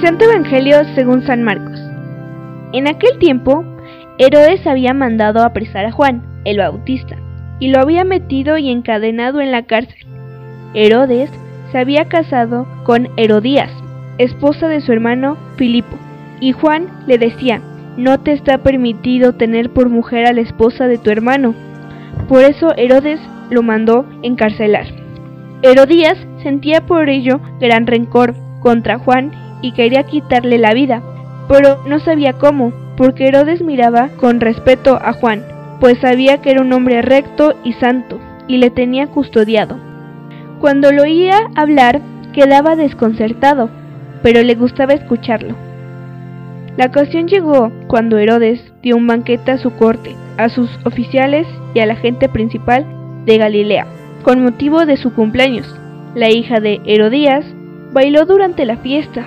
Santo Evangelio según San Marcos. En aquel tiempo, Herodes había mandado apresar a Juan, el Bautista, y lo había metido y encadenado en la cárcel. Herodes se había casado con Herodías, esposa de su hermano Filipo, y Juan le decía, no te está permitido tener por mujer a la esposa de tu hermano. Por eso Herodes lo mandó encarcelar. Herodías sentía por ello gran rencor contra Juan y quería quitarle la vida, pero no sabía cómo, porque Herodes miraba con respeto a Juan, pues sabía que era un hombre recto y santo, y le tenía custodiado. Cuando lo oía hablar, quedaba desconcertado, pero le gustaba escucharlo. La ocasión llegó cuando Herodes dio un banquete a su corte, a sus oficiales y a la gente principal de Galilea, con motivo de su cumpleaños. La hija de Herodías bailó durante la fiesta,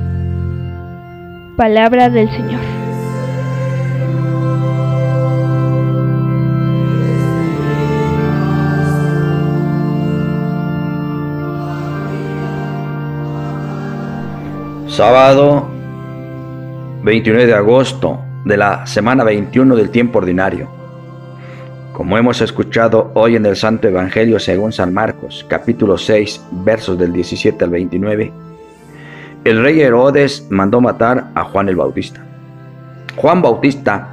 Palabra del Señor. Sábado 29 de agosto de la semana 21 del tiempo ordinario. Como hemos escuchado hoy en el Santo Evangelio según San Marcos, capítulo 6, versos del 17 al 29, el rey Herodes mandó matar a Juan el Bautista. Juan Bautista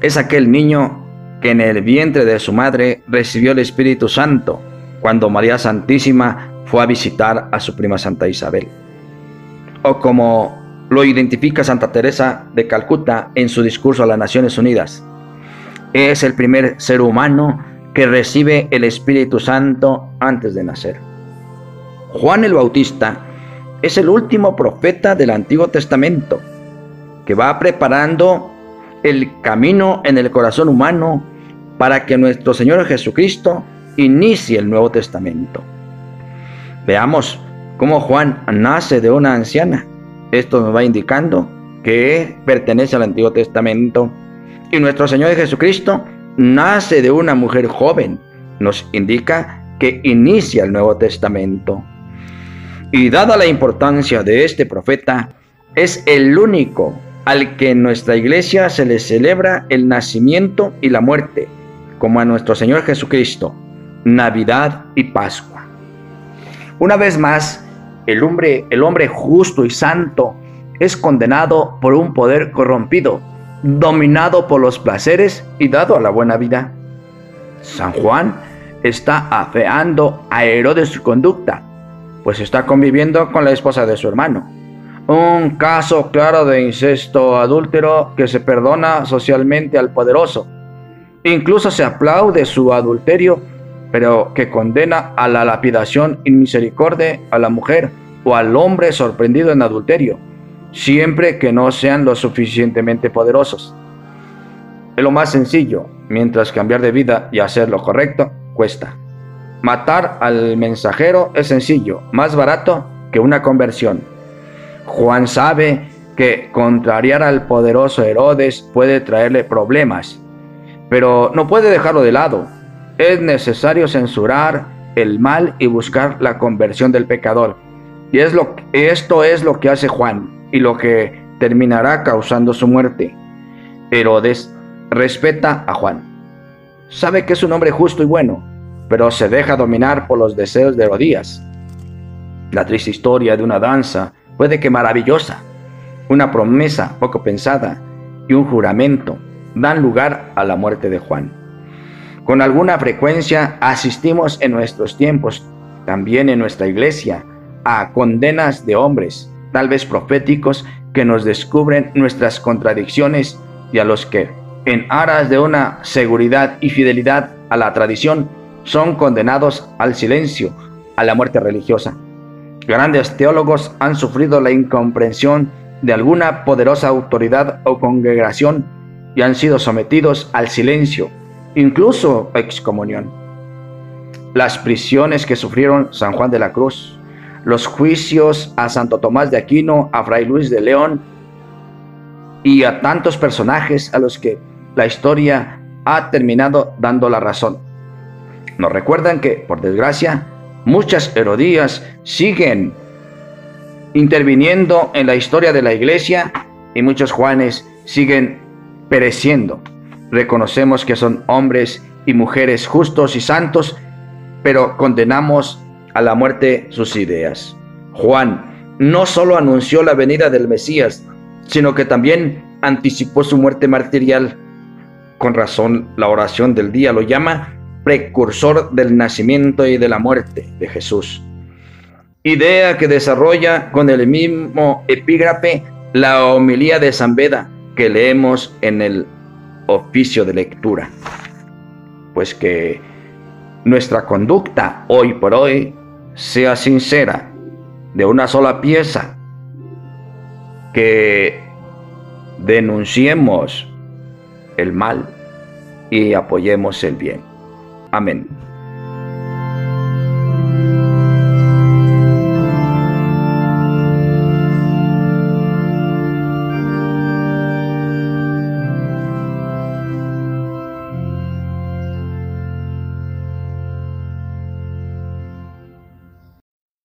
es aquel niño que en el vientre de su madre recibió el Espíritu Santo cuando María Santísima fue a visitar a su prima Santa Isabel. O como lo identifica Santa Teresa de Calcuta en su discurso a las Naciones Unidas, es el primer ser humano que recibe el Espíritu Santo antes de nacer. Juan el Bautista es el último profeta del Antiguo Testamento que va preparando el camino en el corazón humano para que nuestro Señor Jesucristo inicie el Nuevo Testamento. Veamos cómo Juan nace de una anciana. Esto nos va indicando que pertenece al Antiguo Testamento. Y nuestro Señor Jesucristo nace de una mujer joven. Nos indica que inicia el Nuevo Testamento. Y dada la importancia de este profeta, es el único al que en nuestra iglesia se le celebra el nacimiento y la muerte, como a nuestro Señor Jesucristo, Navidad y Pascua. Una vez más, el hombre, el hombre justo y santo es condenado por un poder corrompido, dominado por los placeres y dado a la buena vida. San Juan está afeando a Herodes su conducta pues está conviviendo con la esposa de su hermano. Un caso claro de incesto adúltero que se perdona socialmente al poderoso. Incluso se aplaude su adulterio, pero que condena a la lapidación inmisericordia a la mujer o al hombre sorprendido en adulterio, siempre que no sean lo suficientemente poderosos. Es lo más sencillo, mientras cambiar de vida y hacer lo correcto cuesta. Matar al mensajero es sencillo, más barato que una conversión. Juan sabe que contrariar al poderoso Herodes puede traerle problemas, pero no puede dejarlo de lado. Es necesario censurar el mal y buscar la conversión del pecador. Y es lo, esto es lo que hace Juan y lo que terminará causando su muerte. Herodes respeta a Juan. Sabe que es un hombre justo y bueno, pero se deja dominar por los deseos de Herodías. La triste historia de una danza puede que maravillosa, una promesa poco pensada y un juramento dan lugar a la muerte de Juan. Con alguna frecuencia asistimos en nuestros tiempos, también en nuestra iglesia, a condenas de hombres, tal vez proféticos, que nos descubren nuestras contradicciones y a los que, en aras de una seguridad y fidelidad a la tradición, son condenados al silencio, a la muerte religiosa. Grandes teólogos han sufrido la incomprensión de alguna poderosa autoridad o congregación y han sido sometidos al silencio, incluso excomunión. Las prisiones que sufrieron San Juan de la Cruz, los juicios a Santo Tomás de Aquino, a Fray Luis de León y a tantos personajes a los que la historia ha terminado dando la razón. Nos recuerdan que, por desgracia, muchas Herodías siguen interviniendo en la historia de la iglesia y muchos Juanes siguen pereciendo. Reconocemos que son hombres y mujeres justos y santos, pero condenamos a la muerte sus ideas. Juan no solo anunció la venida del Mesías, sino que también anticipó su muerte martirial. Con razón, la oración del día lo llama precursor del nacimiento y de la muerte de Jesús. Idea que desarrolla con el mismo epígrafe la homilía de San Beda que leemos en el oficio de lectura. Pues que nuestra conducta hoy por hoy sea sincera, de una sola pieza, que denunciemos el mal y apoyemos el bien. Amén.